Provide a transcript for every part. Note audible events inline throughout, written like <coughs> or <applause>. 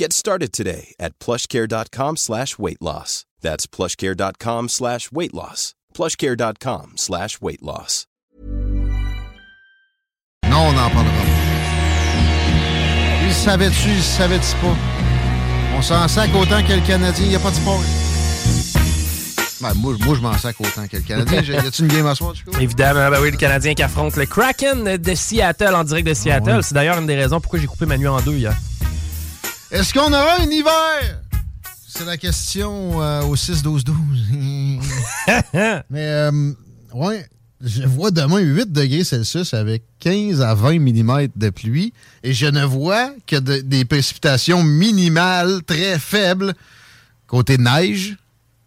Get started today at plushcare.com slash weight loss. That's plushcare.com slash weight loss. plushcare.com slash weight loss. Non, on n'en parlera pas. Il savait-tu, il savait-tu pas? On s'en sac autant que le Canadien, il n'y a pas de sport. Ben, moi, moi, je m'en sac autant que le Canadien. <laughs> Y a-tu une game à soir, Chico? Évidemment, ben oui, le Canadien qui affronte le Kraken de Seattle en direct de Seattle. Ah ouais. C'est d'ailleurs une des raisons pourquoi j'ai coupé ma nuit en deux hier. Est-ce qu'on aura un hiver? C'est la question euh, au 6-12-12. <laughs> Mais, euh, ouais, je vois demain 8 degrés Celsius avec 15 à 20 mm de pluie et je ne vois que de- des précipitations minimales très faibles côté neige.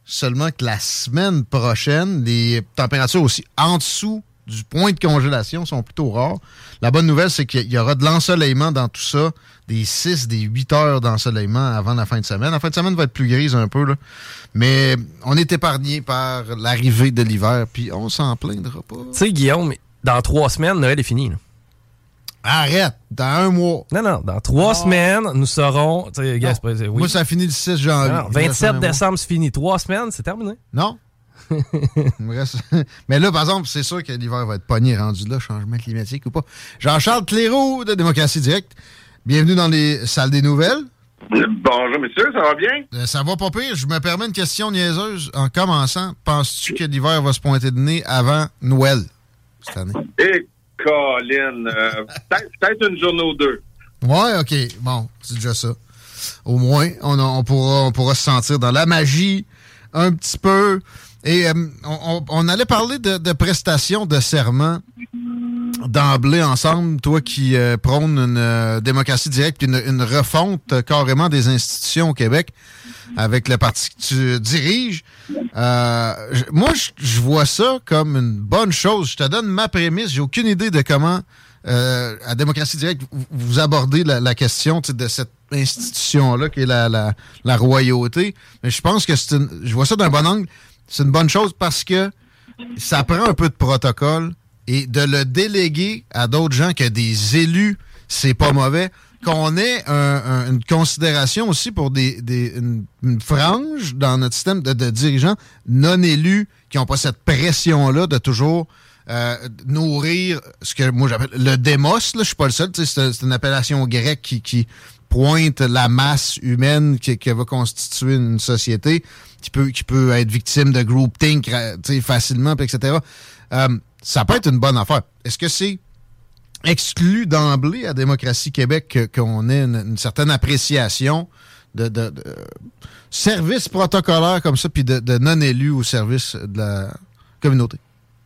Seulement que la semaine prochaine, les températures aussi en dessous du point de congélation sont plutôt rares. La bonne nouvelle, c'est qu'il y aura de l'ensoleillement dans tout ça, des 6, des 8 heures d'ensoleillement avant la fin de semaine. La fin de semaine va être plus grise un peu, là. mais on est épargné par l'arrivée de l'hiver, puis on s'en plaindra pas. Tu sais, Guillaume, dans trois semaines, Noël est fini. là. Arrête, dans un mois. Non, non, dans trois semaines, nous serons. tu sais, gars, pas- oui. Moi, ça finit le 6 janvier. Non, non, Il me reste 27 un mois. décembre, c'est fini. Trois semaines, c'est terminé. Non. <laughs> <laughs> Mais là, par exemple, c'est sûr que l'hiver va être pogné rendu là, changement climatique ou pas. Jean-Charles Cléroux de Démocratie Directe. Bienvenue dans les salles des nouvelles. Bonjour, monsieur, ça va bien? Euh, ça va pas pire. Je me permets une question niaiseuse en commençant. Penses-tu que l'hiver va se pointer de nez avant Noël cette année? Et Colin, euh, <laughs> peut-être une journée ou deux. Ouais, OK. Bon, c'est déjà ça. Au moins, on, a- on pourra, on pourra se sentir dans la magie un petit peu. Et euh, on allait parler de, de prestations de serment d'emblée ensemble, toi qui euh, prône une euh, démocratie directe, une, une refonte carrément des institutions au Québec avec le parti que tu diriges. Euh, moi, je- vois ça comme une bonne chose. Je te donne ma prémisse. J'ai aucune idée de comment, euh, à démocratie directe, vous, vous abordez la, la question de cette institution-là qui est la, la, la royauté. Mais je pense que c'est une, je vois ça d'un bon angle. C'est une bonne chose parce que ça prend un peu de protocole et de le déléguer à d'autres gens que des élus, c'est pas mauvais. Qu'on ait un- un- une considération aussi pour des, des- une, une frange dans notre système de, de dirigeants non élus qui n'ont pas cette pression-là de toujours euh, nourrir ce que moi j'appelle le démos. Je suis pas le seul. C'est une appellation grecque qui, qui pointe la masse humaine qui, qui va constituer une société qui peut, qui peut être victime de groupthink facilement, etc. ça peut être une bonne affaire. Est-ce que c'est exclu d'emblée à Démocratie Québec qu'on ait une, certaine appréciation de, de, de services protocolaires comme ça, puis de, non-élus au service de la communauté?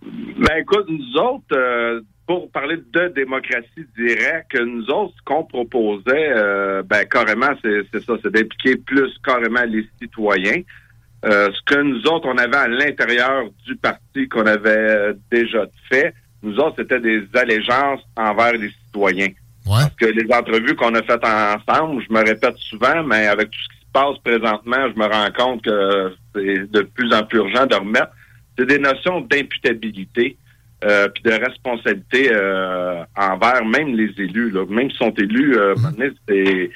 Ben écoute, nous autres, euh, pour parler de démocratie directe, nous autres, ce qu'on proposait, euh, ben carrément, c'est ça, c'est d'impliquer plus carrément les citoyens. Euh, ce que nous autres, on avait à l'intérieur du parti qu'on avait euh, déjà fait, nous autres, c'était des allégeances envers les citoyens. Parce que les entrevues qu'on a faites ensemble, je me répète souvent, mais avec tout ce qui se passe présentement, je me rends compte que c'est de plus en plus urgent de remettre. C'est des notions d'imputabilité euh, puis de responsabilité euh, envers même les élus. Là. Même s'ils sont élus, euh, c'est-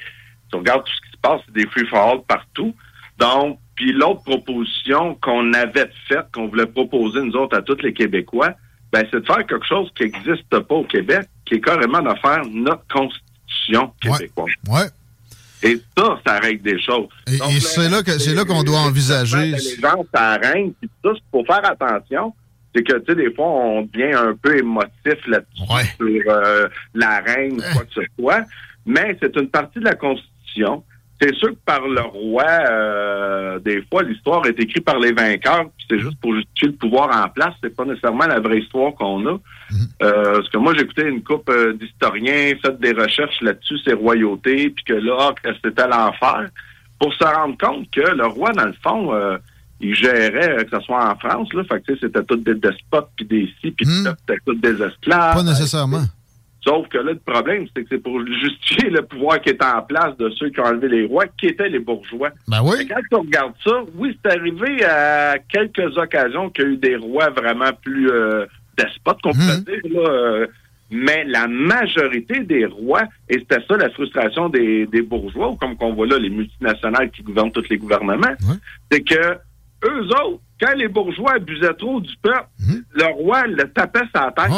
tu regardes tout ce qui se passe, c'est des free for all partout. Donc, puis l'autre proposition qu'on avait faite, qu'on voulait proposer nous autres à tous les Québécois, ben, c'est de faire quelque chose qui n'existe pas au Québec, qui est carrément de faire notre constitution québécoise. Ouais. Et ça, ça règle des choses. Et, et c'est là que c'est là qu'on doit envisager. Les gens, ça règne, puis ça, il faut faire attention. c'est que, tu sais, des fois, on devient un peu émotif là-dessus sur euh, la ou quoi que ce soit. Mais c'est une partie de la Constitution. C'est sûr que par le roi, euh, des fois, l'histoire est écrite par les vainqueurs, puis c'est juste pour justifier le pouvoir en place. C'est pas nécessairement la vraie histoire qu'on a. Euh, parce que moi, écouté une coupe euh, d'historiens, fait des recherches là-dessus, ces royautés, puis que là, que c'était l'enfer, pour se rendre compte que le roi, dans le fond, euh, il gérait, que ce soit en France, là, fait que tu sais, c'était tous des despotes, puis des si, puis tous des esclaves. Pas nécessairement. Sauf que là, le problème, c'est que c'est pour justifier le pouvoir qui est en place de ceux qui ont enlevé les rois, qui étaient les bourgeois. Ben oui. Quand tu regardes ça, oui, c'est arrivé à quelques occasions qu'il y a eu des rois vraiment plus euh, despotes, qu'on pourrait dire, là, euh, mais la majorité des rois, et c'était ça la frustration des, des bourgeois, ou comme qu'on voit là, les multinationales qui gouvernent tous les gouvernements, c'est que eux autres, quand les bourgeois abusaient trop du peuple, le roi le tapait sa tête.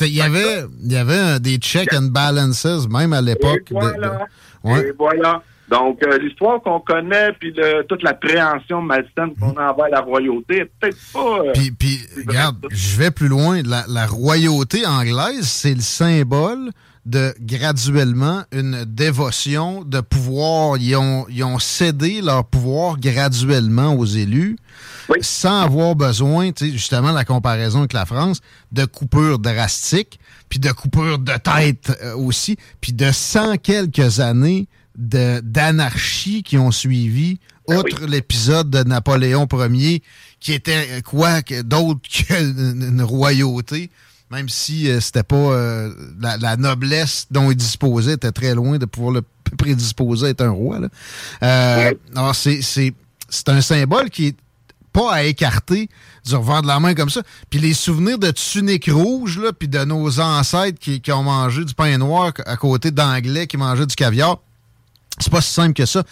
Il y avait, il y avait euh, des checks and balances, même à l'époque. De- voilà. de- ouais. Et voilà. Donc, euh, l'histoire qu'on connaît, puis le- toute la préhension malsaine qu'on a envers la royauté, est peut-être pas... euh, Puis, puis regarde, je vais plus loin. La, la royauté anglaise, c'est le symbole de graduellement une dévotion de pouvoir. Ils ont, ils ont cédé leur pouvoir graduellement aux élus sans avoir besoin, tu sais, justement, la comparaison avec la France, de coupures drastiques, puis de coupures de tête euh, aussi, puis de cent quelques années d'anarchie qui ont suivi, outre l'épisode de Napoléon Ier, qui était euh, quoi d'autre qu'une une royauté, même si euh, c'était pas euh, la, la noblesse dont il disposait était très loin de pouvoir le prédisposer à être un roi. là. Euh, Alors, c'est c'est- c'est un symbole qui est pas à écarter du revers de la main comme ça. Puis les souvenirs de tunique rouge, là, puis de nos ancêtres qui, qui ont mangé du pain noir à côté d'anglais qui mangeaient du caviar, c'est pas si simple que ça.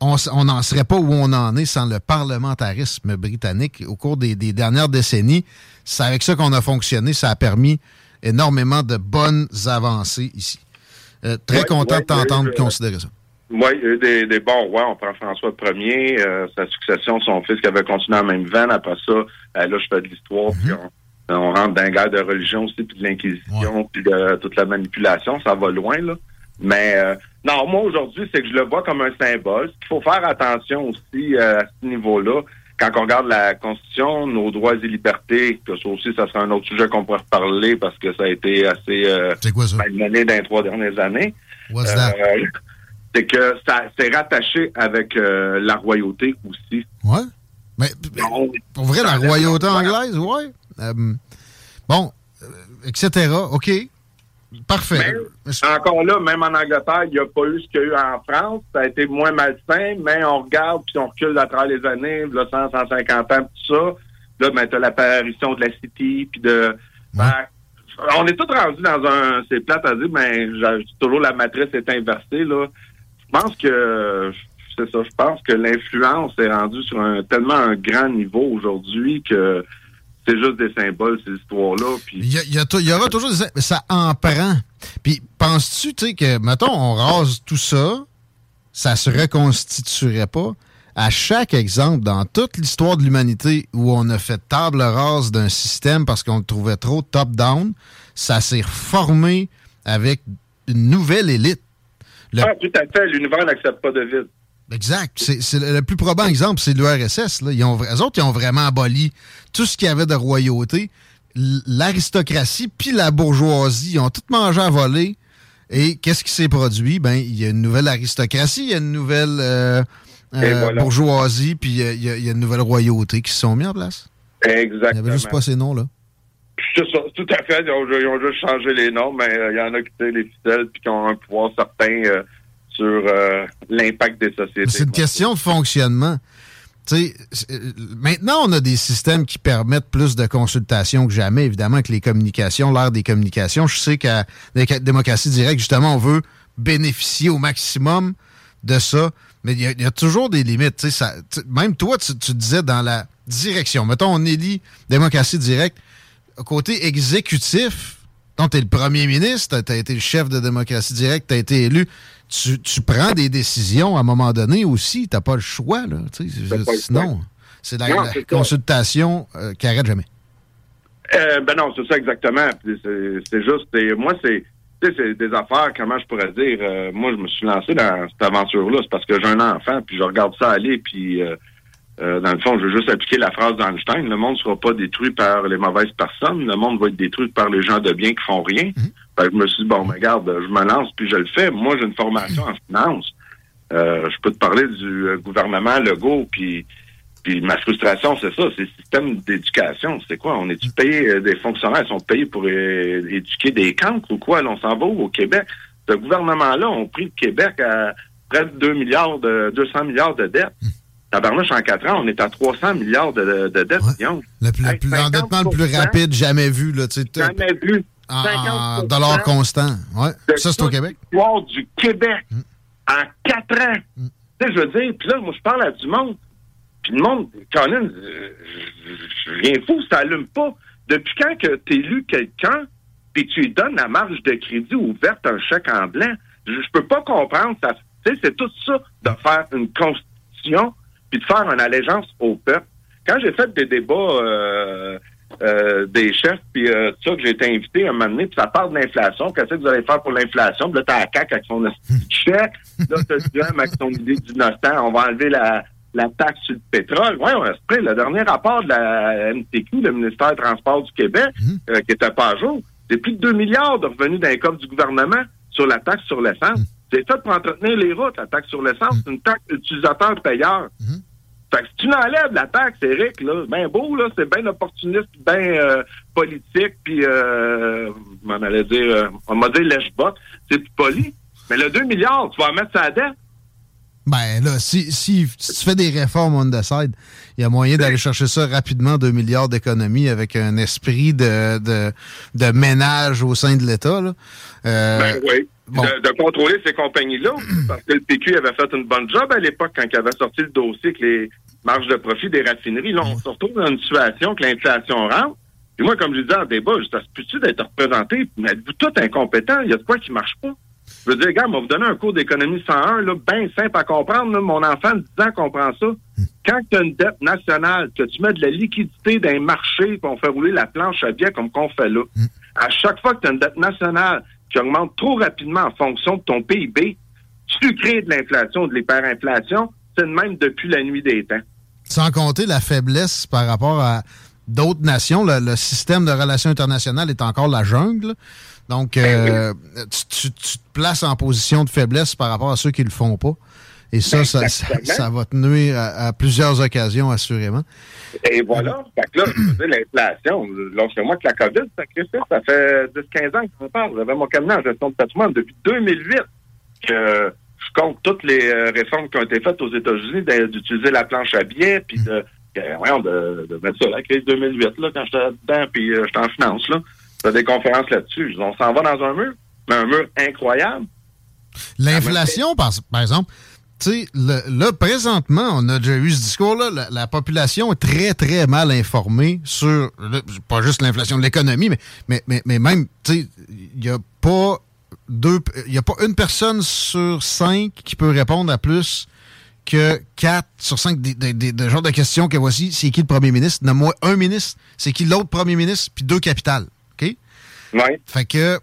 On n'en serait pas où on en est sans le parlementarisme britannique au cours des, des dernières décennies. C'est avec ça qu'on a fonctionné. Ça a permis énormément de bonnes avancées ici. Euh, très Ouais, content ouais, de t'entendre considérer ça. Oui, il y a eu des, des bons rois. On prend François Ier, euh, sa succession, son fils qui avait continué en même veine. Après ça, euh, là, je fais de l'histoire, puis on, on rentre dans une guerre de religion aussi, puis de l'inquisition, puis de toute la manipulation. Ça va loin, là. Mais non, moi, aujourd'hui, c'est que je le vois comme un symbole. Il faut faire attention aussi à ce niveau-là. Quand on regarde la Constitution, nos droits et libertés, que ça aussi, ça sera un autre sujet qu'on pourrait reparler parce que ça a été assez euh, malmené dans les trois dernières années. Euh, c'est que ça c'est rattaché avec euh, la royauté aussi. Ouais. Mais pour vrai, la royauté anglaise, ouais. Euh, bon, etc. OK. Parfait. Encore là, même en Angleterre, il n'y a pas eu ce qu'il y a eu en France. Ça a été moins malsain, mais on regarde puis on recule à travers les années, là, 100, 150 ans, tout ça. Là, ben, t'as l'apparition de la City, puis de... Ben, on est tous rendus dans un... C'est plate à dire, mais toujours la matrice est inversée, là. Je pense que... C'est ça, je pense que l'influence est rendue sur un tellement un grand niveau aujourd'hui que c'est juste des symboles, ces histoires-là. Puis Il y, il il aura toujours des... Mais ça en prend. Puis, penses-tu, tu sais, que, mettons, on rase tout ça, ça se reconstituerait pas? À chaque exemple, dans toute l'histoire de l'humanité où on a fait table rase d'un système parce qu'on le trouvait trop top-down, ça s'est reformé avec une nouvelle élite. Le- Ah, tout à fait. L'univers n'accepte pas de vide. Exact. C'est le, plus probant exemple, c'est l'URSS. Ils ont, eux autres, ils ont vraiment aboli tout ce qu'il y avait de royauté. L'aristocratie puis la bourgeoisie, ils ont tout mangé à voler. Et qu'est-ce qui s'est produit? Ben, il y a une nouvelle aristocratie, il y a une nouvelle euh, euh, voilà. bourgeoisie, puis il y a- il y, une nouvelle royauté qui se sont mis en place. Il n'y Exactement. avait juste pas ces noms-là. Tout à fait. Ils ont, ils ont juste changé les noms, mais euh, il y en a qui tirent les ficelles puis qui ont un pouvoir certain euh, sur euh, l'impact des sociétés. C'est une question de fonctionnement. Euh, maintenant, on a des systèmes qui permettent plus de consultations que jamais, évidemment, que les communications, l'ère des communications. Je sais qu'à la démocratie directe, justement, on veut bénéficier au maximum de ça, mais il y, a- toujours des limites. même toi, tu, tu disais dans la direction. Mettons, on élit démocratie directe. Côté exécutif, donc tu es le premier ministre, tu as été le chef de démocratie directe, tu as été élu. Tu, tu prends des décisions à un moment donné aussi. Tu pas le choix. Là, pas sinon, c'est la, Non, la consultation euh, qui arrête jamais. Euh, ben non, c'est ça exactement. C'est juste, moi, c'est c'est des affaires, comment je pourrais dire, euh, moi, je me suis lancé dans cette aventure-là, c'est parce que j'ai un enfant, puis je regarde ça aller, puis euh, euh, dans le fond, je veux juste appliquer la phrase d'Einstein, le monde ne sera pas détruit par les mauvaises personnes, le monde va être détruit par les gens de bien qui font rien. Mhm. je me suis dit, bon, regarde, je me lance, puis je le fais. Moi, j'ai une formation en finance. je peux te parler du gouvernement Legault, puis puis ma frustration, c'est ça, c'est le système d'éducation. C'est quoi? On est payé, euh, des fonctionnaires sont payés pour euh, éduquer des cancres ou quoi? Là, on s'en va au Québec. Ce gouvernement-là ont pris le Québec à près de 2 milliards de 200 milliards de dettes. Hum. Tabarnouche, en 4 ans, on est à 300 milliards de, de dettes. Le, plus, l'endettement le plus rapide jamais vu. Là, jamais vu. En, dollars constants. Ouais. Ça, c'est au Québec. du Québec hum. en 4 ans. Hum. Tu sais, je veux dire, puis là, moi, je parle à du monde. Puis le monde, Colin, rien fou, ça allume pas. Depuis quand que tu élu quelqu'un, puis tu lui donnes la marge de crédit ouverte, un chèque en blanc, je, peux pas comprendre. Ça, c'est tout ça de faire une constitution, puis de faire une allégeance au peuple. Quand j'ai fait des débats euh, euh, des chefs, puis euh, ça, que j'ai été invité à un moment donné, puis ça parle de l'inflation. Qu'est-ce que vous allez faire pour l'inflation? Puis là, t'as la CAQ avec son <laughs> chèque. Là, t'as le avec son idée d'innocent. On va enlever la, la taxe sur le pétrole. Oui, on reste prêt. Le dernier rapport de la MTQ, le ministère des Transports du Québec, mhm. euh, qui était pas à jour, c'est plus de 2 milliards de revenus d'un coffre du gouvernement sur la taxe sur l'essence. Mhm. C'est fait pour entretenir les routes, la taxe sur l'essence. Mhm. C'est une taxe utilisateur-payeur. Fait que si tu enlèves la taxe, Eric, là, ben beau, là, c'est bien opportuniste, bien euh, politique, puis euh, on allait dire, euh, on m'a dit lèche-bot, c'est poli. Mais le 2 milliards, tu vas en mettre à dette. Ben là, si, si, tu fais des réformes on the side, il y a moyen d'aller chercher ça rapidement, 2 milliards d'économies avec un esprit de, de, de ménage au sein de l'État. Euh, ben oui. De, contrôler ces compagnies-là, <clears throat> parce que le PQ avait fait une bonne job à l'époque quand il avait sorti le dossier avec les marges de profit des raffineries. Là, on se retrouve dans une situation que l'inflation rentre. Puis moi, comme je disais en débat, ça se peut-tu d'être représenté? Mais êtes-vous tout incompétent? Il y a de quoi qui marche pas? Je veux dire, gars, on va vous donner un cours d'économie 101, là, bien simple à comprendre. Mon enfant de 10 ans comprend ça. Quand tu as une dette nationale, que tu mets de la liquidité dans marché, qu'on fait rouler la planche à billets comme qu'on fait là, à chaque fois que tu as une dette nationale qui augmente trop rapidement en fonction de ton PIB, tu crées de l'inflation, de l'hyperinflation. C'est le même depuis la nuit des temps. Sans compter la faiblesse par rapport à d'autres nations. Le, système de relations internationales est encore la jungle. Donc, euh, tu, te places en position de faiblesse par rapport à ceux qui le font pas. Et ça, ben, ça, va te nuire à, plusieurs occasions, assurément. Et voilà. Fait que là, l'inflation, lorsque moi que la COVID, ça, ça fait 10-15 ans que je parle. J'avais mon cabinet en gestion de patrimoine depuis 2008 que je compte toutes les euh, réformes qui ont été faites aux États-Unis d'utiliser la planche à billets, puis de, de, de, mettre ça, la crise 2008, là, quand j'étais dedans, puis euh, j'étais en finance, là des conférences là-dessus. On s'en va dans un mur, mais un mur incroyable. L'inflation, par, exemple, tu sais, là, présentement, on a déjà eu ce discours-là. La, population est très, très mal informée sur, pas juste l'inflation de l'économie, mais, mais, mais, même, tu sais, il n'y a pas deux, il y a pas une personne sur cinq qui peut répondre à plus que quatre sur cinq des, des, genres de questions que voici. C'est qui le premier ministre? Nomme-moi un ministre. C'est qui l'autre premier ministre? Puis deux capitales. Fait que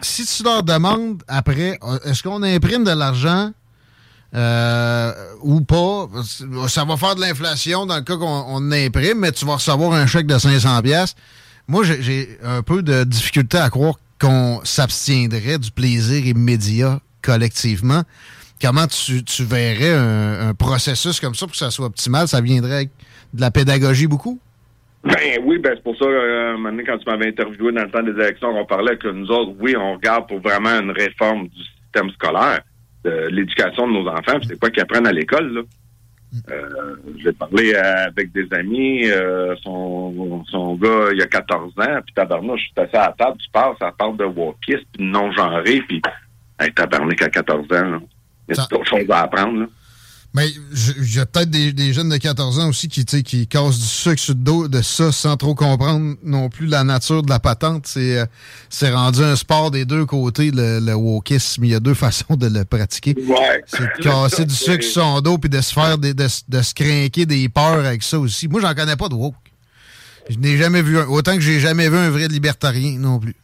si tu leur demandes après, est-ce qu'on imprime de l'argent euh, ou pas, ça va faire de l'inflation dans le cas qu'on imprime, mais tu vas recevoir un chèque de 500 pièces. Moi, j'ai un peu de difficulté à croire qu'on s'abstiendrait du plaisir immédiat collectivement. Comment tu, verrais un, un, processus comme ça pour que ça soit optimal? Ça viendrait avec de la pédagogie beaucoup? Ben oui, ben c'est pour ça, euh, maintenant, quand tu m'avais interviewé dans le temps des élections, on parlait que nous autres, oui, on regarde pour vraiment une réforme du système scolaire, de l'éducation de nos enfants, c'est quoi qu'ils apprennent à l'école, là. Euh, j'ai parlé avec des amis, euh, son, son gars, il a 14 ans, puis tabarnouche, je suis assis à la table, tu parles, ça parle de wokiste, puis de non-genré, puis hey, tabarnak à 14 ans, là. Il y a d'autres choses à apprendre, là. Mais il y a peut-être des, jeunes de 14 ans aussi qui, qui cassent du sucre sur le dos de ça sans trop comprendre non plus la nature de la patente. C'est euh, rendu un sport des deux côtés, le, le wokisme. Il y a deux <laughs> façons de le pratiquer. C'est de casser du sucre sur son dos puis de se faire des, de, se craquer des peurs avec ça aussi. Moi, j'en connais pas de woke. Je n'ai jamais vu un. Autant que j'ai jamais vu un vrai libertarien non plus.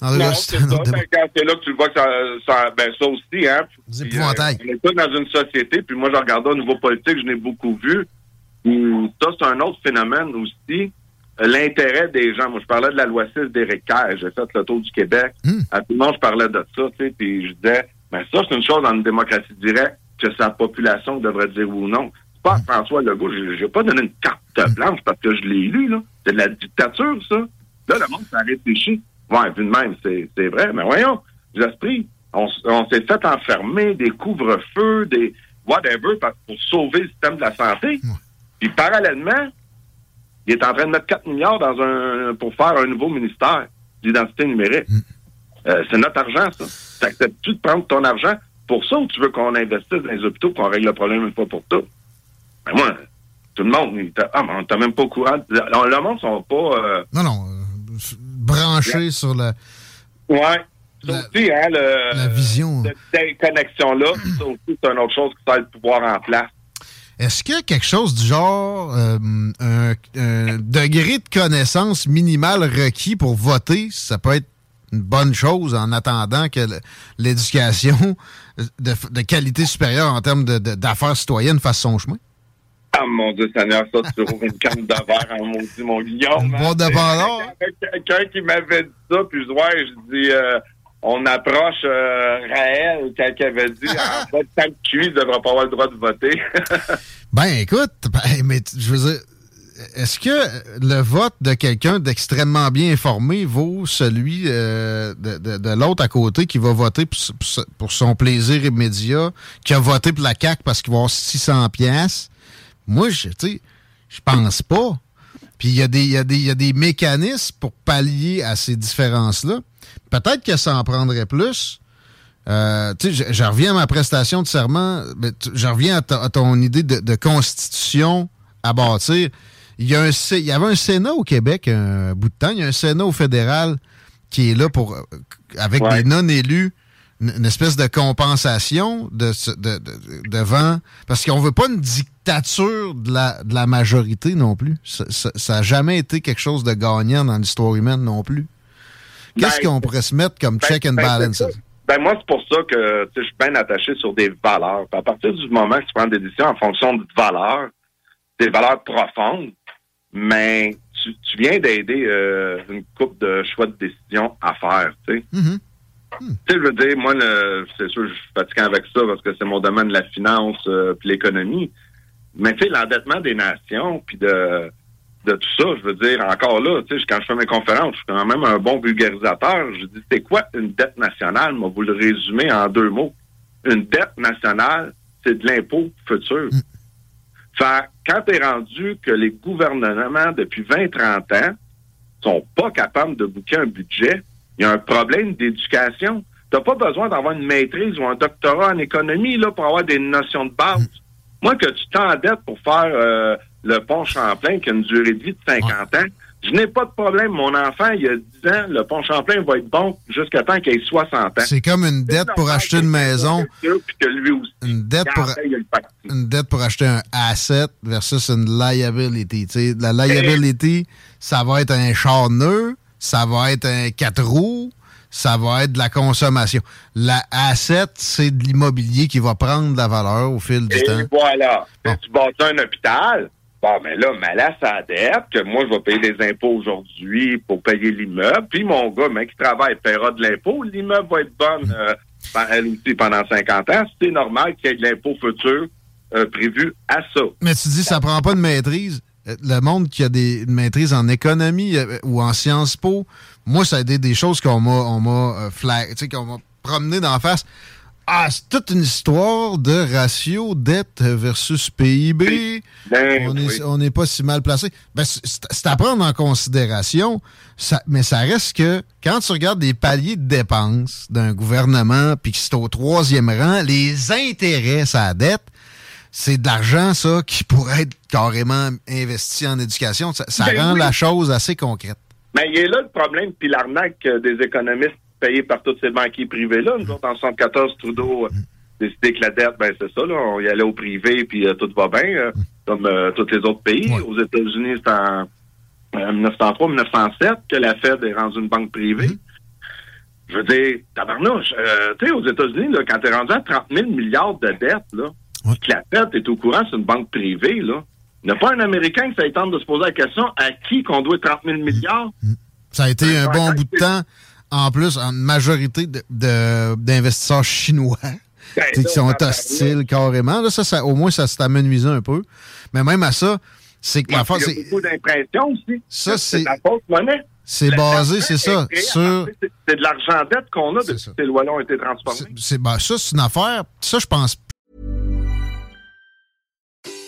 Non, c'est <laughs> ça. Ben, c'est là que tu vois que ça, ça, ben, ça aussi, hein. Puis, épouvantails. euh, on est pas dans une société, puis moi, je regardais au niveau politique, je n'ai beaucoup vu. où Ça, c'est un autre phénomène aussi. Euh, L'intérêt des gens. Moi, je parlais de la loi 6 d'Éric Kerr. J'ai fait le tour du Québec. Hmm. À tout le monde, je parlais de ça, tu sais, puis je disais, ben, ça, c'est une chose dans une démocratie directe que sa population devrait dire ou non. C'est pas à François Legault. Je n'ai pas donné une carte blanche parce que je l'ai lu, là. C'est de la dictature, ça. Là, le monde s'est réfléchi. Ouais, vu de même, c'est c'est vrai. Mais voyons, l'esprit, on, on s'est fait enfermer des couvre-feux, des whatever, pour sauver le système de la santé. Puis parallèlement, il est en train de mettre 4 milliards dans un pour faire un nouveau ministère d'identité numérique. Euh, c'est notre argent, ça. T'acceptes-tu de prendre ton argent pour ça ou tu veux qu'on investisse dans les hôpitaux qu'on règle le problème une fois pour toutes? Ben moi, tout le monde, il ah, mais on t'a même pas au courant. Le, le monde sont pas... euh, Non, non. Branché sur la. Ouais. Ça aussi, hein, le, la vision. Cette déconnexion-là, <clears throat> ça aussi, c'est une autre chose qui sert le pouvoir en place. Est-ce qu'il y a quelque chose du genre euh, un, un degré de connaissance minimale requis pour voter? Ça peut être une bonne chose en attendant que l'éducation de, de qualité supérieure en termes de- de- d'affaires citoyennes fasse son chemin? Ah, mon Dieu Seigneur, ça, tu ouvres une canne de verre en maudit, mon Guillaume. Hein. boîte de Pandore? Il y avait Quelqu'un qui m'avait dit ça, puis je ouais, je dis, euh, on approche euh, Raël, il avait dit, <laughs> en fait, tant que ne devras pas avoir le droit de voter. <laughs> Ben, écoute, ben, mais je veux dire, est-ce que le vote de quelqu'un d'extrêmement bien informé vaut celui euh, de, de- de l'autre à côté qui va voter pour son plaisir immédiat, qui a voté pour la CAQ parce qu'il va avoir 600 pièces Moi, je, tu sais, je pense pas. Puis il y, a des- il y, y a des mécanismes pour pallier à ces différences-là. Peut-être que ça en prendrait plus. Euh, je, je reviens à ma prestation de serment, mais tu- je reviens à, ta- à ton idée de, de constitution à bâtir. Il y, a un, Sé- il y avait un Sénat au Québec un bout de temps, il y a un Sénat au fédéral qui est là pour, euh, avec Ouais. des non-élus, une, espèce de compensation de, de, de- devant. Parce qu'on veut pas une dictature de la, de la majorité non plus. Ça n'a jamais été quelque chose de gagnant dans l'histoire humaine non plus. Qu'est-ce Ben, qu'on pourrait se mettre comme Ben, check and ben, balance? Ben, moi, c'est pour ça que je suis bien attaché sur des valeurs. Puis à partir du moment que tu prends des décisions en fonction de valeurs, des valeurs profondes, mais tu, tu viens d'aider euh, une coupe de choix de décision à faire, tu sais. Mhm. Tu sais, je veux dire, moi, c'est sûr, je suis fatigué avec ça parce que c'est mon domaine de la finance euh, puis l'économie. Mais tu sais, l'endettement des nations, puis de, de tout ça, je veux dire, encore là, tu sais, quand je fais mes conférences, je suis quand même un bon vulgarisateur. Je dis, c'est quoi une dette nationale? Moi, vous le résumez en deux mots. Une dette nationale, c'est de l'impôt futur. Fait quand t'es rendu que les gouvernements, depuis 20-30 ans, sont pas capables de bouquer un budget, il y a un problème d'éducation. T'as pas besoin d'avoir une maîtrise ou un doctorat en économie là pour avoir des notions de base. Moi, que tu t'endettes pour faire euh, le pont Champlain qui a une durée de vie de 50 ans, je n'ai pas de problème. Mon enfant, il a 10 ans, le pont Champlain va être bon jusqu'à temps qu'il ait 60 ans. C'est comme une dette pour acheter une maison, une dette pour, une dette acheter un asset versus une liability. La liability, ça va être un char neuf, ça va être un quatre roues, ça va être de la consommation. La asset, c'est de l'immobilier qui va prendre de la valeur au fil du Et temps. voilà. Bon. Tu bâtis un hôpital. Bon, mais là, mais là, ça dette que moi, je vais payer des impôts aujourd'hui pour payer l'immeuble. Puis mon gars, mec, qui travaille, paiera de l'impôt. L'immeuble va être bonne, euh, par- elle aussi, pendant 50 ans. C'est normal qu'il y ait de l'impôt futur euh, prévu à ça. Mais tu dis, ça prend pas de maîtrise. Le monde qui a des, une maîtrise en économie euh, ou en Sciences Po, moi, ça a été des choses qu'on m'a, on m'a euh, flag- tu sais, qu'on m'a promené d'en face. Ah, c'est toute une histoire de ratio dette versus PIB. Ben, On oui. n'est pas si mal placé. Ben, c'est- à prendre en considération, ça- mais ça reste que quand tu regardes les paliers de dépenses d'un gouvernement, puis que c'est au troisième rang, les intérêts, sa dette, c'est de l'argent, ça, qui pourrait être carrément investi en éducation. Ça, ça Ben rend oui. la chose assez concrète. Mais il est là le problème, puis l'arnaque euh, des économistes payés par tous ces banquiers privés-là. Nous autres, en 74, Trudeau a décidé que la dette, ben c'est ça, là, on y allait au privé, puis euh, tout va bien, euh, comme euh, tous les autres pays. Ouais. Aux États-Unis, c'est en 1903-1907 que la Fed est rendue une banque privée. Mhm. Je veux dire, tabarnouche, euh, tu sais, aux États-Unis, quand t'es rendu à 30 000 milliards de dettes, là, Ouais. la Fed est au courant, c'est une banque privée, là. Il n'y a pas un Américain qui ça tente de se poser la question à qui qu'on doit 30 000 milliards? Ça a été Ouais, un bon bout de temps, en plus, en majorité de- de- d'investisseurs chinois. Ben, <laughs> qui sont hostiles carrément. Là, ça, ça, au moins, ça s'est amenuisé un peu. Mais même à ça, c'est que Il y a l'affaire, c'est beaucoup d'impression aussi. Ça, c'est- de la fausse monnaie. c'est La- basé, c'est ça, sur... C'est de l'argent dette qu'on a depuis que ces lois-là ont été c'est- ben, ça, c'est une affaire. Ça, je pense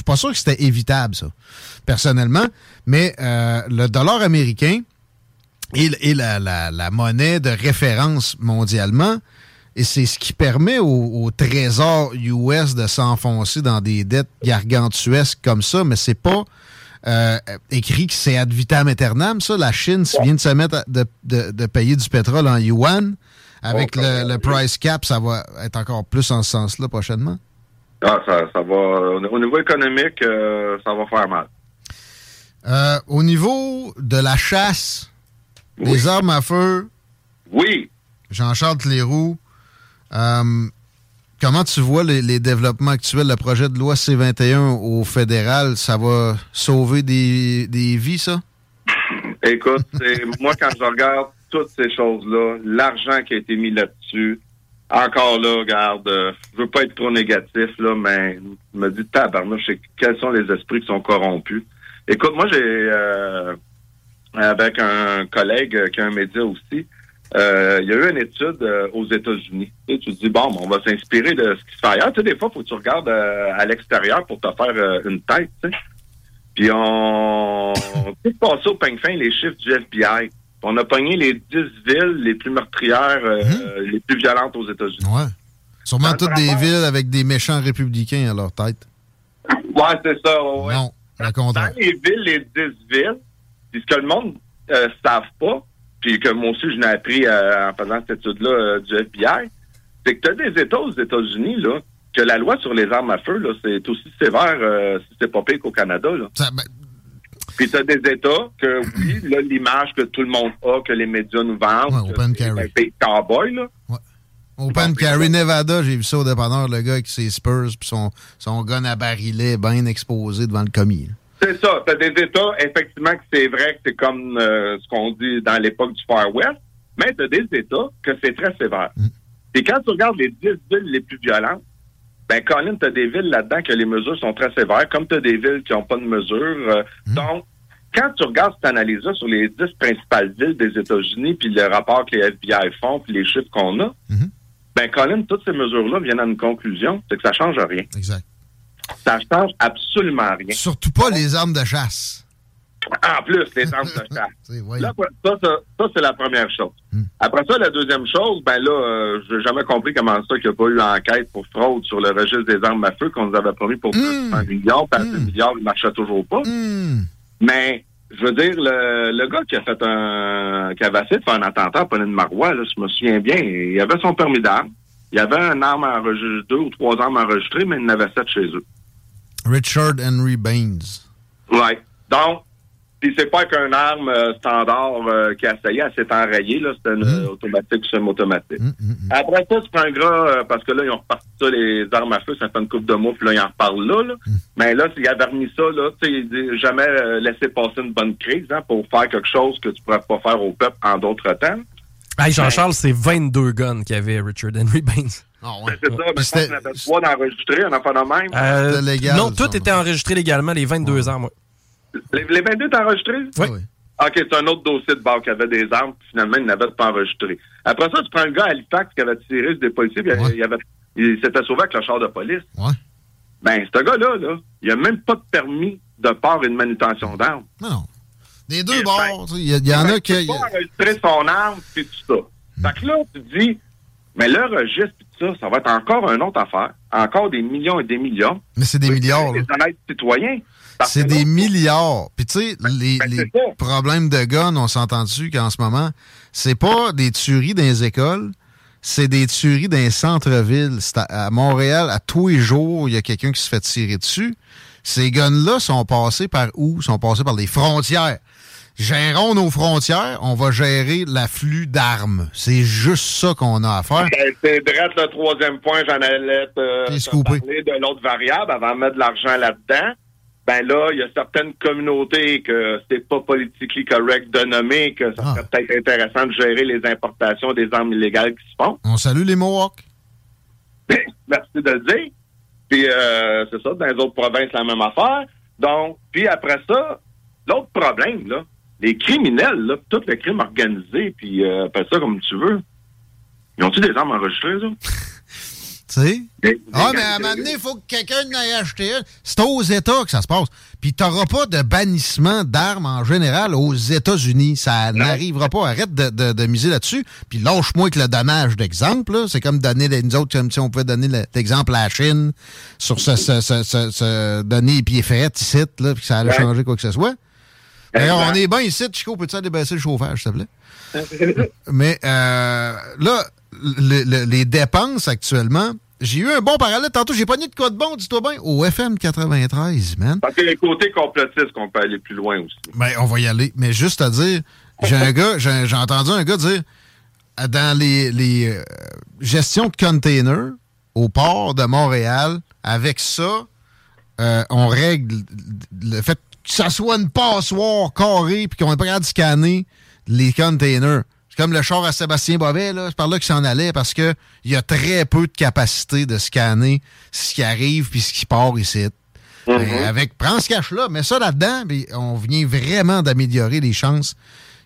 Je suis pas sûr que c'était évitable, ça, personnellement. Mais euh, le dollar américain est, est la, la- la monnaie de référence mondialement. Et c'est ce qui permet au, au trésor US de s'enfoncer dans des dettes gargantuesques comme ça, mais c'est pas euh, écrit que c'est ad vitam aeternam, ça. La Chine vient de se mettre à- de, de- de payer du pétrole en yuan. Avec Oh, le, le price cap, ça va être encore plus en ce sens-là prochainement. Ah, ça, ça va. Au niveau économique, euh, ça va faire mal. Euh, au niveau de la chasse, Oui. des armes à feu, Oui. Jean-Charles Cléroux, euh, comment tu vois les, les développements actuels? Le projet de loi C-21 au fédéral, ça va sauver des, des vies, ça? Écoute, moi, quand je regarde toutes ces choses-là, l'argent qui a été mis là-dessus, encore là, regarde, euh, je veux pas être trop négatif, là, mais je me dis, tabarnouche, quels sont les esprits qui sont corrompus? Écoute, moi, j'ai, euh, avec un collègue qui a un média aussi, euh, il y a eu une étude euh, aux États-Unis. Tu, tu te dis, bon, on va s'inspirer de ce qui se fait ailleurs. Tu sais, des fois, faut que tu regardes euh, à l'extérieur pour te faire une tête, tu sais. Puis on tout passé au peigne fin les chiffres du FBI. On a pogné les 10 villes les plus meurtrières, euh, les plus violentes aux États-Unis. Ouais. Sûrement toutes des villes avec des méchants républicains à leur tête. Ouais, c'est ça. ouais. Non, contraire. Dans les villes, les 10 villes, puis ce que le monde ne savent pas, puis que moi aussi je l'ai appris euh, en faisant cette étude-là euh, du FBI, c'est que tu as des États aux États-Unis, là, que la loi sur les armes à feu, là, c'est aussi sévère euh, si c'est pas pire qu'au Canada, là. Ça- ben, Puis t'as des États que, oui, là, l'image que tout le monde a, que les médias nous vendent, Ouais, open c'est carry. de cowboy, là. Open Carry Nevada, j'ai vu ça au dépanneur, le gars avec ses Spurs puis son, son gun à barillet bien exposé devant le commis. là. C'est ça. T'as des États, effectivement, que c'est vrai que c'est comme euh, ce qu'on dit dans l'époque du Far West, mais t'as des États que c'est très sévère. Et quand tu regardes les 10 villes les plus violentes, ben, Colin, t'as des villes là-dedans que les mesures sont très sévères, comme t'as des villes qui n'ont pas de mesures. euh, Donc, quand tu regardes cette analyse-là sur les 10 principales villes des États-Unis, puis le rapport que les FBI font, puis les chiffres qu'on a, ben, Colin, toutes ces mesures-là viennent à une conclusion, c'est que ça change rien. Exact. Ça change absolument rien. Surtout pas les armes de chasse. En plus, les armes de chasse. Là, ça, ça, ça, c'est la première chose. Après ça, la deuxième chose, ben là, euh, j'ai jamais compris comment ça qu'il n'y a pas eu enquête pour fraude sur le registre des armes à feu qu'on nous avait promis pour un million, puis à ce milliard, il marchait toujours pas. Hmm. Mais, je veux dire, le, le gars qui a fait un, qui avait essayé de faire un attentat à Pauline Marois, là, je me souviens bien, il avait son permis d'armes. Il avait un arme enregistrée, deux ou trois armes enregistrées, mais il en avait sept chez eux. Richard Henry Baines. Ouais. Donc, Puis c'est pas qu'une arme euh, standard euh, qui a essayé, elle s'est enrayée, là, c'était une Mm. euh, automatique semi-automatique. Après ça, tu prends un gars, euh, parce que là, ils ont reparti ça, les armes à feu, ça fait une couple de mois, puis là, ils en reparlent là, là. Mais là, s'il avait remis ça, là, tu sais, il dit jamais euh, laisser passer une bonne crise, hein, pour faire quelque chose que tu pourrais pas faire au peuple en d'autres temps. Hey, Jean-Charles, c'est 22 guns qu'avait Richard Henry Baines. Ah Ben, c'est ça, mais je pense en avait trois d'enregistrés, un enfant de même. Euh, non, tout était enregistré légalement, les 22 ans, moi. Les, les 22 étaient enregistrés? Oui. OK, c'est un autre dossier de bord qui avait des armes, puis finalement, il n'avait pas enregistré. Après ça, tu prends un gars à Halifax qui avait tiré sur des policiers, puis il, avait, il s'était sauvé avec le char de police. Ouais. Ben, ce gars-là, là, il a même pas de permis de port et de manutention d'armes. Non. Des deux bords, sais, il y, en a qui. Il pas enregistrer son arme, puis tout ça. Fait que là, tu te dis, mais le registre, puis tout ça, ça va être encore une autre affaire. Encore des millions et des millions. Mais c'est des milliards. Les honnêtes citoyens. C'est des milliards. Puis tu sais, les, les problèmes de guns, on s'entend dessus qu'en ce moment, c'est pas des tueries dans les écoles, c'est des tueries dans les centres-villes. C'est À, à Montréal, à tous les jours, il y a quelqu'un qui se fait tirer dessus. Ces guns-là sont passés par où? sont passés par les frontières. Gérons nos frontières, on va gérer l'afflux d'armes. C'est juste ça qu'on a à faire. Ben, c'est direct le troisième point, j'en allais te, parler de l'autre variable avant de mettre de l'argent là-dedans. Ben là, il y a certaines communautés que c'est pas politiquement correct de nommer, que ça serait peut-être intéressant de gérer les importations des armes illégales qui se font. On salue les Mohawks. <laughs> Merci de le dire. Puis euh, c'est ça, dans les autres provinces, la même affaire. Donc, puis après ça, l'autre problème, là, les criminels, là, tout le crime organisé, puis euh, appelle ça comme tu veux. Ils ont-tu des armes enregistrées, là? Tu sais? Ah, mais à un moment donné, il faut que quelqu'un ait acheté une. C'est aux États que ça se passe. Puis t'auras pas de bannissement d'armes en général aux États-Unis. Ça n'arrivera pas. Arrête de, de- de miser là-dessus. Puis lâche-moi avec le donnage d'exemple. C'est comme donner nous autres, comme si on pouvait donner le- l'exemple à la Chine sur ce, ce, ce, ce- donner les pieds faits ici, là, puis que ça allait Ouais. changer quoi que ce soit. D'ailleurs, on est bien ici, Chico. Peux-tu aller baisser le chauffage, s'il te plaît? <laughs> Mais euh, là, le- le- les dépenses actuellement, j'ai eu un bon parallèle. Tantôt, j'ai pogné de quoi de bon, dis-toi bien, au FM 93, man. Parce que les côtés complotistes qu'on peut aller plus loin aussi. Ben, on va y aller. Mais juste à dire, j'ai un gars, j'ai entendu un gars dire euh, dans les, les euh, gestions de containers au port de Montréal, avec ça, euh, on règle le fait que ça soit une passoire carrée puis qu'on n'est pas capable de scanner les containers. Comme le char à Sébastien Bovet, là, c'est par là qu'il s'en allait parce que il y a très peu de capacité de scanner ce qui arrive puis ce qui part ici. Ben, avec, prends ce cash-là, mets ça là-dedans, puis on vient vraiment d'améliorer les chances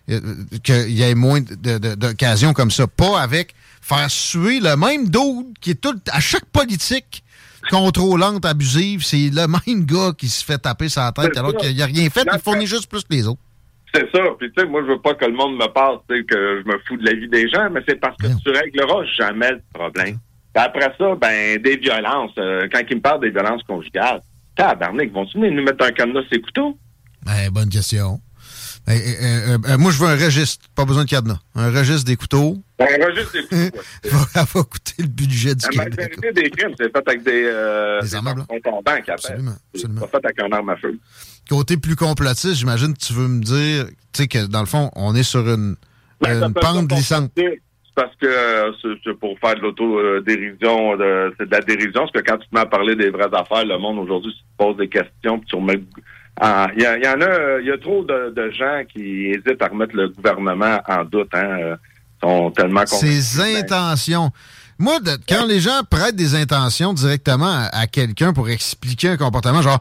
euh, qu'il y ait moins d'occasions comme ça. Pas avec faire suer le même dos qui est tout à chaque politique contrôlante, abusive, c'est le <laughs> même gars qui se fait taper sa tête alors qu'il n'a rien fait, il fournit juste plus que les autres. C'est ça. Puis tu sais, moi, je veux pas que le monde me parle, tu sais, que je me fous de la vie des gens, mais c'est parce que tu régleras jamais le problème. Puis après ça, ben, des violences. euh, quand ils me parlent des violences conjugales, tabarnak, venir nous mettre un cadenas les couteaux? Ben, bonne question. Ben, euh, euh, euh, moi, je veux un registre, pas besoin de cadenas. Un registre des couteaux. Ben, va juste des couteaux. <laughs> Ça va coûter le budget du La majorité des crimes, c'est fait avec des, euh, Des armes à blanc. qui appellent. C'est pas fait avec un arme à feu. Côté plus complotiste, j'imagine que tu veux me dire, tu sais, que dans le fond, on est sur une, Ben, une pente glissante. C'est parce que euh, c'est- pour faire de l'auto-dérision, c'est de la dérision, parce que quand tu te mets à parler des vraies affaires, le monde aujourd'hui se pose des questions, puis tu remets... Ah, Il y, en a, euh, il y a trop de, de gens qui hésitent à remettre le gouvernement en doute, hein, euh, sont tellement. Ses intentions. Moi, de- quand les gens prêtent des intentions directement à, à quelqu'un pour expliquer un comportement, genre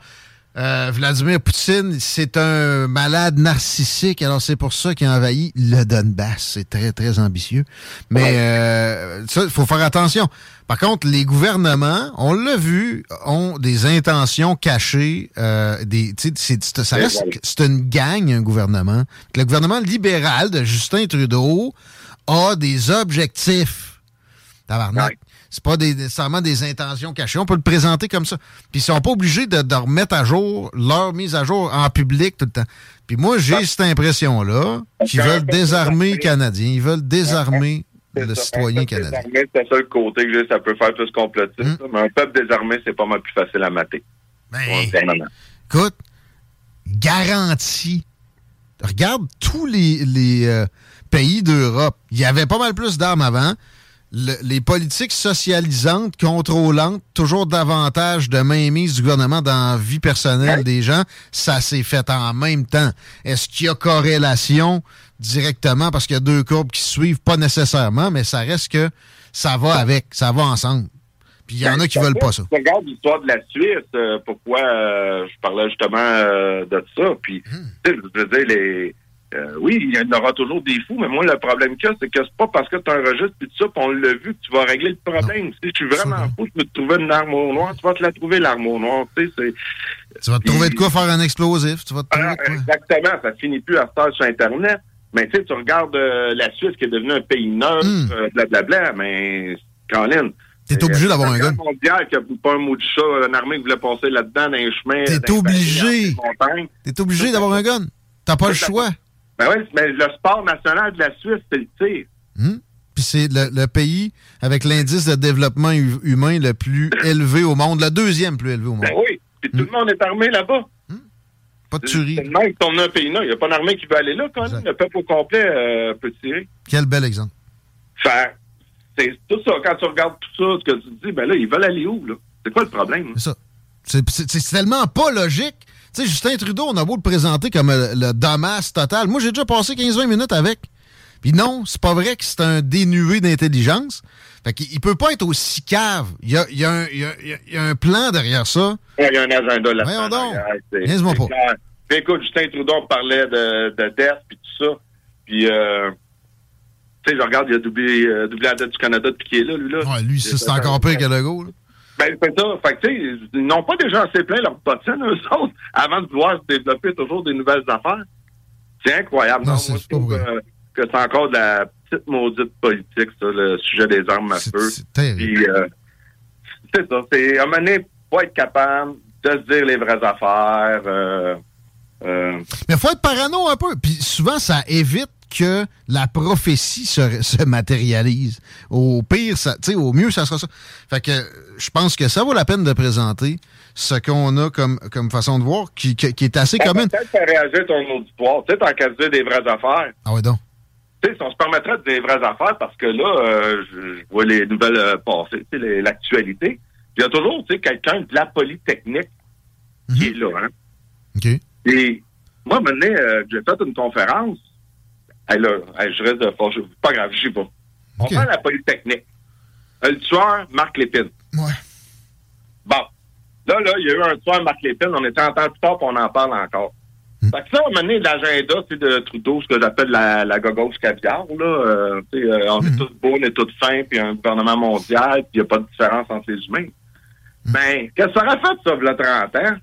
euh, Vladimir Poutine, c'est un malade narcissique, alors c'est pour ça qu'il a envahi le Donbass. C'est très, très ambitieux. Mais euh, ça, il faut faire attention. Par contre, les gouvernements, on l'a vu, ont des intentions cachées. Euh, des, ça reste, c'est une gang, un gouvernement. Le gouvernement libéral de Justin Trudeau a des objectifs. Tabarnak. C'est pas des, nécessairement des intentions cachées. On peut le présenter comme ça. Puis ils sont pas obligés de, de remettre à jour leur mise à jour en public tout le temps. Puis moi, j'ai cette impression-là qu'ils veulent désarmer les Canadiens. Ils veulent désarmer <laughs> le citoyen canadien. C'est ça le côté que ça peut faire plus complotiste, là, mais un peuple désarmé, c'est pas mal plus facile à mater. Ben. Écoute, garantie regarde tous les, les, euh, pays d'Europe. Il y avait pas mal plus d'armes avant. Le- les politiques socialisantes, contrôlantes, toujours davantage de mainmise du gouvernement dans la vie personnelle des gens, ça s'est fait en même temps. Est-ce qu'il y a corrélation directement? Parce qu'il y a deux courbes qui se suivent? Pas nécessairement, mais ça reste que ça va avec, ça va ensemble. Puis il y en a qui veulent pas ça. Tu regardes l'histoire de la Suisse, euh, pourquoi euh, je parlais justement euh, de ça. Puis, Hmm. je veux dire, les, euh, oui, il y en aura toujours des fous, mais moi, le problème qu'il y a, c'est que c'est pas parce que tu as un registre puis tout ça, on l'a vu, que tu vas régler le problème. Si je suis vraiment fou, je peux te trouver une arme au noir, tu vas te la trouver, l'arme au noir. Tu sais. Tu vas te trouver de quoi faire un explosif. Tu vas te trouver Ah, exactement, ça finit plus à faire sur Internet. Mais tu sais, tu regardes euh, la Suisse qui est devenue un pays neutre, euh, blablabla, mais Colin. Hmm. T'es obligé d'avoir un gun. mondial qui a pas un mot de chat, une armée qui voulait passer là-dedans dans les chemins. T'es obligé. T'es obligé d'avoir un gun. T'as pas le choix. Ben oui, mais le sport national de la Suisse, c'est le tir. Hmm? Puis c'est le, le pays avec l'indice de développement hu- humain le plus <coughs> élevé au monde, le deuxième plus élevé au monde. Ben oui. Puis tout le monde est armé là-bas. Pas de tuerie. Même qu'on a un pays là. Il n'y a pas d'armée qui veut aller là, quand même. Le peuple au complet euh, peut tirer. Quel bel exemple. Fait, c'est tout ça. Quand tu regardes tout ça, ce que tu te dis, ben là, ils veulent aller où, là? C'est quoi le problème? C'est ça. C'est tellement pas logique. Tu sais, Justin Trudeau, on a beau le présenter comme euh, le Damas total. Moi, j'ai déjà passé 15-20 minutes avec. Puis non, c'est pas vrai que c'est un dénué d'intelligence. Fait qu'il il peut pas être aussi cave. Il y a, il y a un- il y a- il y a- il y a un plan derrière ça. Il y a un agenda là Voyons donc. Pas. Puis écoute, Justin Trudeau parlait de, de dette puis tout ça. Puis, euh, tu sais, je regarde, il a doublé, euh, doublé la dette du Canada depuis qu'il est là, lui, là. Ouais, lui, ça, c'est encore pire que Legault. là. Ben, c'est ça. Fait que, tu sais, ils n'ont pas déjà assez plein leur bottine, eux autres, avant de vouloir se développer toujours des nouvelles affaires. C'est incroyable. Non, Non, c'est- moi, je c'est pas vrai. que c'est encore de la petite maudite politique, ça, le sujet des armes à feu. terrible. Puis, euh, c'est ça. C'est, à un moment donné, pas être capable de se dire les vraies affaires. Euh, euh, Mais il faut être parano un peu. Puis souvent, ça évite que la prophétie se, se matérialise. Au pire, ça, tu sais, au mieux, ça sera ça. Fait que je pense que ça vaut la peine de présenter ce qu'on a comme, comme façon de voir qui, qui- qui est assez commune. Peut-être faire réagir ton auditoire. Tu sais, tant qu'à dire des vraies affaires. Ah ouais, donc. Tu sais, si on se permettrait de dire des vraies affaires, parce que là, euh, je, je vois les nouvelles euh, passer, tu sais, les- l'actualité. Il y a toujours, tu sais, quelqu'un de la Polytechnique qui est là, hein. OK. Et moi, maintenant, euh, j'ai fait une conférence. Hey, là, hey, je reste de fort. Pas grave, je sais pas. On OK. parle de la Polytechnique. Le tueur, Marc Lépine. Ouais. Bon. Là, là, il y a eu un tueur, Marc Lépine. On était en temps plus tard, puis on en parle encore. Hmm. Fait que ça, à moment donné, l'agenda, de Trudeau, ce que j'appelle la, la gogos caviar, là. Euh, euh, on Hmm. est tous beaux, on est tous fins, puis un gouvernement mondial, puis il n'y a pas de différence entre les humains. Hmm. Ben, qu'est-ce que ça aurait fait, ça, il 30 ans?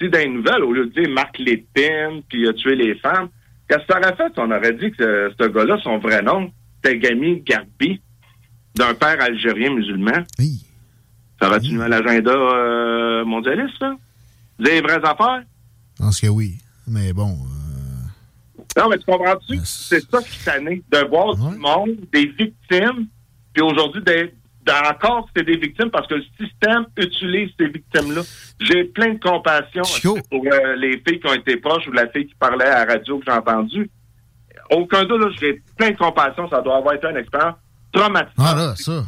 Tu dans les nouvelles, au lieu de dire Marc Lépine, puis il a tué les femmes, qu'est-ce que ça aurait fait? On aurait dit que ce, ce gars-là, son vrai nom, c'était Gami Garbi, d'un père algérien musulman? Ça tenu à l'agenda euh, mondialiste, ça? Les vraies affaires? Je pense que oui. Mais bon. euh, Non, mais tu comprends-tu? C'est ça qui s'année, de voir du monde, des victimes, puis aujourd'hui, des- encore, c'est des victimes parce que le système utilise ces victimes-là. J'ai plein de compassion pour euh, les filles qui ont été proches ou la fille qui parlait à la radio que j'ai entendue. Aucun doute, là, j'ai plein de compassion. Ça doit avoir été une expérience traumatisante. Ah là, ça.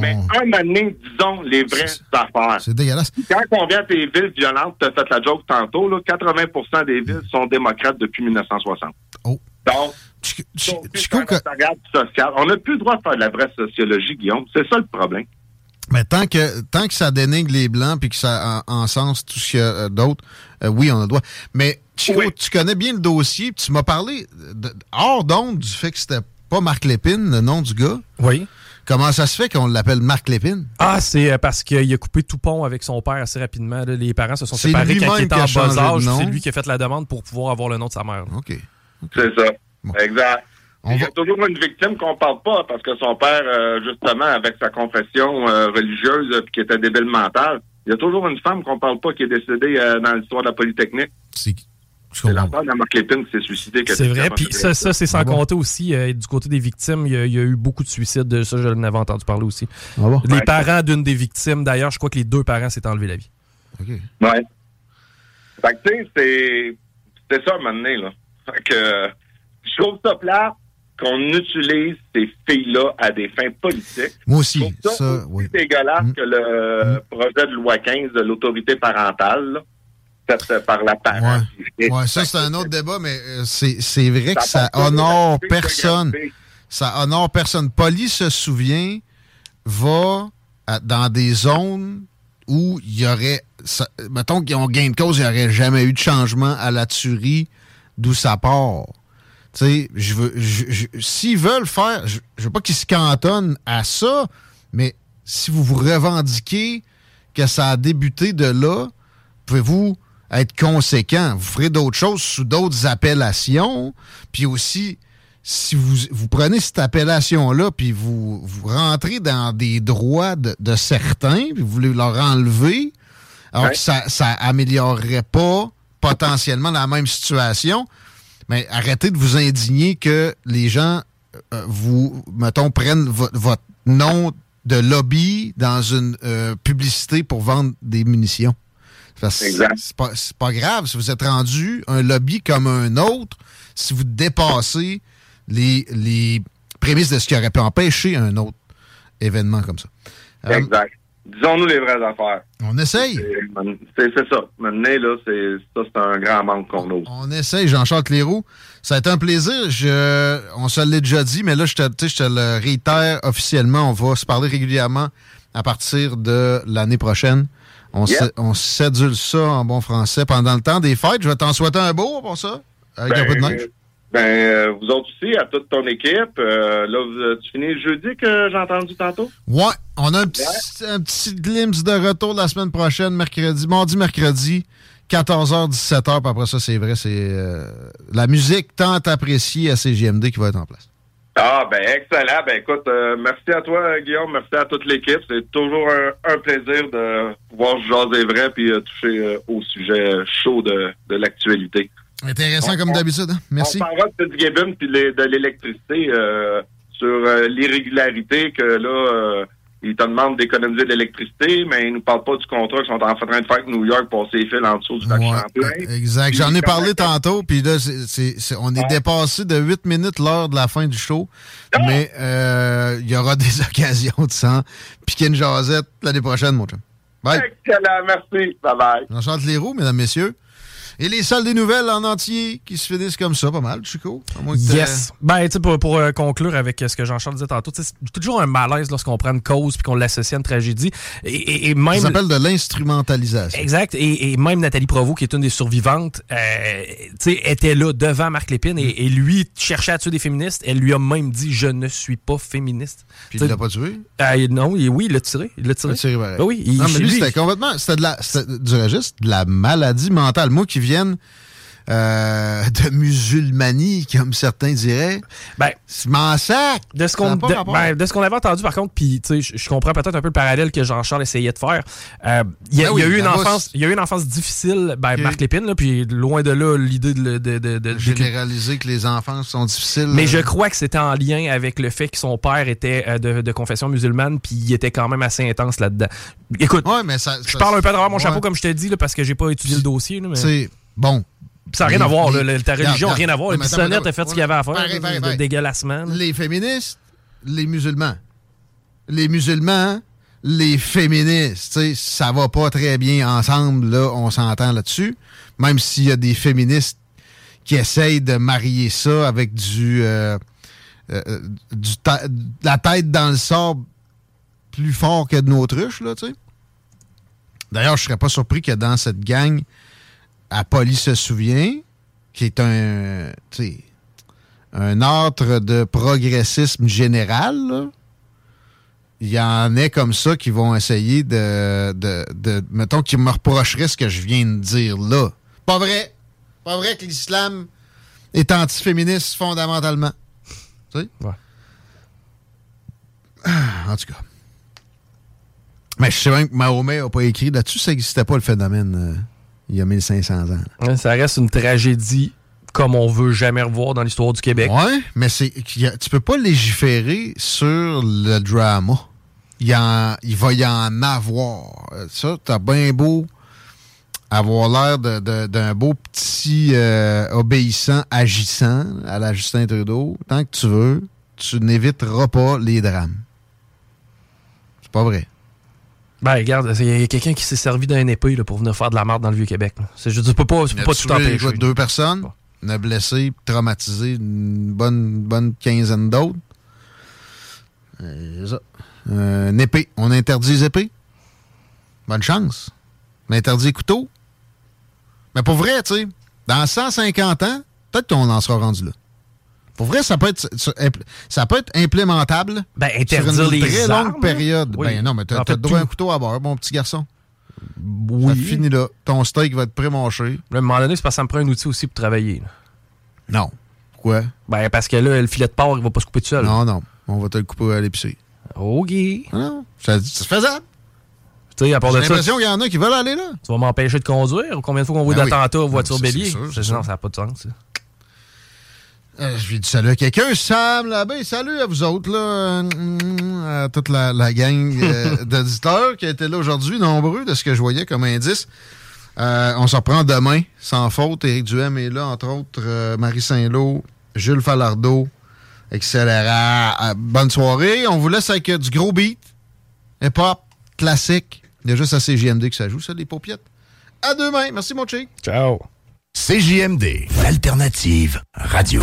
Mais un moment donné, disons les vraies affaires. C'est dégueulasse. Quand on vient à tes villes violentes, tu as fait la joke tantôt, là, 80% des villes sont démocrates depuis 1960. Oh. Donc. On n'a plus le droit de faire de la vraie sociologie, Guillaume. C'est ça le problème. Mais tant que, tant que ça dénigre les Blancs puis que ça en- encense tout ce qu'il y a euh, d'autre, euh, oui, on a le droit. Mais Chico, tu connais bien le dossier. puis Tu m'as parlé de- hors d'onde du fait que c'était pas Marc Lépine, le nom du gars. Oui. Comment ça se fait qu'on l'appelle Marc Lépine? Ah, c'est euh, parce qu'il a coupé tout pont avec son père assez rapidement. Les parents se sont C'est séparés quand il était en bas âge. C'est lui qui a fait la demande pour pouvoir avoir le nom de sa mère. OK. C'est ça. Exact. Il y a toujours une victime qu'on parle pas parce que son père, euh, justement, avec sa confession euh, religieuse euh, puis qui était débile mental, il y a toujours une femme qu'on parle pas qui est décédée euh, dans l'histoire de la Polytechnique. C'est l'enfant de Marc Lépine qui s'est suicidé. C'est vrai. Puis ça, ça c'est sans compter aussi, euh, du côté des victimes, il y, a, il y a eu beaucoup de suicides. de Ça, je l'avais entendu parler aussi. Ah bon? Les Ouais. parents d'une des victimes, d'ailleurs, je crois que les deux parents s'étaient enlevé la vie. OK. Ouais. Fait que, tu sais, c'est, c'est ça, à un moment donné, là. Fait que, je trouve ça plat qu'on utilise ces filles-là à des fins politiques. Moi aussi. Je trouve ça, Ça, aussi oui. dégueulasse Mm. que le projet de loi 15 de l'autorité parentale, là, faite par la parent. Ouais, ça, c'est un autre débat, mais euh, c'est vrai que ça honore personne. Ça honore personne. Polly se souvient, va à- dans des zones où il y aurait. ça- mettons qu'ils ont gain de cause, il n'y aurait jamais eu de changement à la tuerie d'où ça part. Tu sais, je veux. S'ils veulent faire. Je, je veux pas qu'ils se cantonnent à ça, mais si vous vous revendiquez que ça a débuté de là, pouvez-vous être conséquent? Vous ferez d'autres choses sous d'autres appellations. Puis aussi, si vous, vous prenez cette appellation-là, puis vous, vous rentrez dans des droits de, de certains, puis vous voulez leur enlever, alors Ouais. que ça, ça améliorerait pas potentiellement la même situation, mais arrêtez de vous indigner que les gens euh, vous, mettons, prennent vo- votre nom de lobby dans une euh, publicité pour vendre des munitions. C'est pas, pas grave si vous êtes rendu un lobby comme un autre, si vous dépassez les, les prémices de ce qui aurait pu empêcher un autre événement comme ça. Euh, Exact. Disons-nous les vraies affaires. on essaye. C'est ça. Maintenant, là, c'est ça, c'est un grand manque qu'on a. On essaye, Jean-Charles Cléroux. Ça a été un plaisir. Je, on se l'est déjà dit, mais là, je te, je te le réitère officiellement. On va se parler régulièrement à partir de l'année prochaine. On, on sédule ça en bon français pendant le temps des fêtes. Je vais t'en souhaiter un beau pour ça, avec un peu de neige. Ben, euh, vous autres aussi, à toute ton équipe. euh, là, vous- tu finis le jeudi que j'ai entendu tantôt? Ouais, on a un petit, un petit glimpse de retour la semaine prochaine, mercredi, mardi, mercredi, 14h, 17h. Puis après ça, c'est vrai, c'est euh, la musique tant appréciée à CGMD qui va être en place. Ah, ben, excellent. Ben, écoute, euh, merci à toi, Guillaume. Merci à toute l'équipe. C'est toujours un, un plaisir de pouvoir jaser vrai puis euh, toucher euh, au sujet chaud de, de l'actualité. Intéressant comme d'habitude. hein? Merci. On parlera de Fitzgibbon puis de l'électricité euh, sur euh, l'irrégularité que là, euh, ils te demandent d'économiser de l'électricité, mais ils nous parlent pas du contrat qu'ils sont en train de faire avec New York pour ces fils en dessous du lac Ouais, Champlain. exact. J'en ai parlé tantôt, puis là, on est Ouais. dépassé de 8 minutes l'heure de la fin du show. Ah! Mais euh, il y aura <laughs> des occasions de s'en piquer une jasette l'année prochaine, mon chum. Bye. Excellent, merci. Bye bye. Jean-Charles Leroux, mesdames, messieurs. Et les salles des nouvelles en entier qui se finissent comme ça, pas mal, Chico. Yes. Ben, tu sais, pour, pour, euh, conclure avec euh, ce que Jean-Charles disait tantôt, c'est toujours un malaise lorsqu'on prend une cause puis qu'on l'associe à une tragédie. Et, et- et même. Ça s'appelle de l'instrumentalisation. Exact. Et, et même Nathalie Provost, qui est une des survivantes, euh, tu sais, était là devant Marc Lépine et, lui cherchait à tuer des féministes. Elle lui a même dit Je ne suis pas féministe. Puis il l'a pas tué? euh, non, il- oui, il l'a tiré. Il l'a tiré. Il a tiré. Ben oui, il- non, mais lui, lui, c'était complètement. C'était de la. C'était du registre de la maladie mentale. Moi qui vienne euh, de musulmanie, comme certains diraient. Ben, c'est m'en sac. De ce qu'on de, ben, de avait entendu, par contre, puis je- je comprends peut-être un peu le parallèle que Jean-Charles essayait de faire. Euh, Il y, a- Ben il y a eu une enfance, il y a eu une enfance difficile, ben. Marc Lépine, puis loin de là l'idée de, de, de, de- Généraliser que les enfants sont difficiles. Mais euh, je crois que c'était en lien avec le fait que son père était euh, de, de confession musulmane, puis il était quand même assez intense là-dedans. Écoute, mais ça, je ça- parle un peu travers mon ouais. chapeau, comme je te dis, là, parce que j'ai pas étudié le dossier. là, mais- C'est bon. Ça n'a rien à voir, les- ta religion n'a rien à voir. Attends, a fait ce qu'il avait à faire. pareil, pareil, pareil. dégueulassement. là. Les féministes, les musulmans. Les musulmans, les féministes. Tu sais, ça va pas très bien ensemble, là, on s'entend là-dessus. Même s'il y a des féministes qui essayent de marier ça avec du, euh, euh, du la tête dans le sable plus fort que de l'autruche, là, tu sais. D'ailleurs, je serais pas surpris que dans cette gang, à Poly se souvient, qui est un, tu sais, un ordre de progressisme général, là, il y en a comme ça qui vont essayer de, de, de- mettons, qui me reprocheraient ce que je viens de dire là. Pas vrai. Pas vrai que l'islam est antiféministe fondamentalement. Tu sais? Ouais. Ah, en tout cas. Mais je sais même que Mahomet n'a pas écrit là-dessus, ça n'existait pas le phénomène euh, il y a 1500 ans. Ça reste une tragédie comme on veut jamais revoir dans l'histoire du Québec. Ouais, mais c'est tu peux pas légiférer sur le drama. Il, en- il va y en avoir. Euh, Ça, t'as bien beau avoir l'air d'un beau petit euh, obéissant, agissant à la Justin Trudeau, tant que tu veux, tu n'éviteras pas les drames. C'est pas vrai. Ben, regarde, il y a quelqu'un qui s'est servi d'un épée là, pour venir faire de la merde dans le Vieux-Québec. Je tu peux pas, peux a pas tout empêcher. deux personnes, il a blessé, traumatisé une bonne, bonne quinzaine d'autres? Euh. Euh, une épée. On interdit les épées? Bonne chance. On interdit les couteaux? Mais pour vrai, tu sais, dans 150 ans, peut-être qu'on en sera rendu là. Pour vrai, ça peut être, ça peut être implémentable Ben, sur une les très armes, longue période. oui. Ben non, mais t'as En fait, droit à un couteau à bord, mon petit garçon. Oui. Ça finit là. Ton steak va être pré-mâché. À un moment donné, c'est parce que ça me prend un outil aussi pour travailler. là. Non. Pourquoi? Ben, parce que là, le filet de porc, il va pas se couper tout seul. Non, non. On va te le couper à l'épicerie. OK. Tu Non. Ça, c'est faisable. J'ai ça, l'impression qu'il y en a qui veulent aller là. tu vas m'empêcher de conduire? Combien de fois qu'on voit Ben oui. d'attentats aux Non, voitures ça, c'est bélier? Non, ça n'a pas de sens. ça. Euh, je vais dire salut à quelqu'un. Sam Labbé, salut à vous autres, là. Euh, à toute la, la gang euh, <laughs> d'auditeurs qui étaient là aujourd'hui, nombreux de ce que je voyais comme indice. Euh, on se reprend demain, sans faute. Éric Duhem est là, entre autres. euh, Marie Saint-Lô, Jules Falardeau, Accélérant. Euh, bonne soirée. On vous laisse avec euh, du gros beat. Hip-hop, classique. Il y a juste à CGMD que ça joue, ça, les paupiettes. À demain. Merci, mon chic. Ciao. CJMD, l'alternative radio.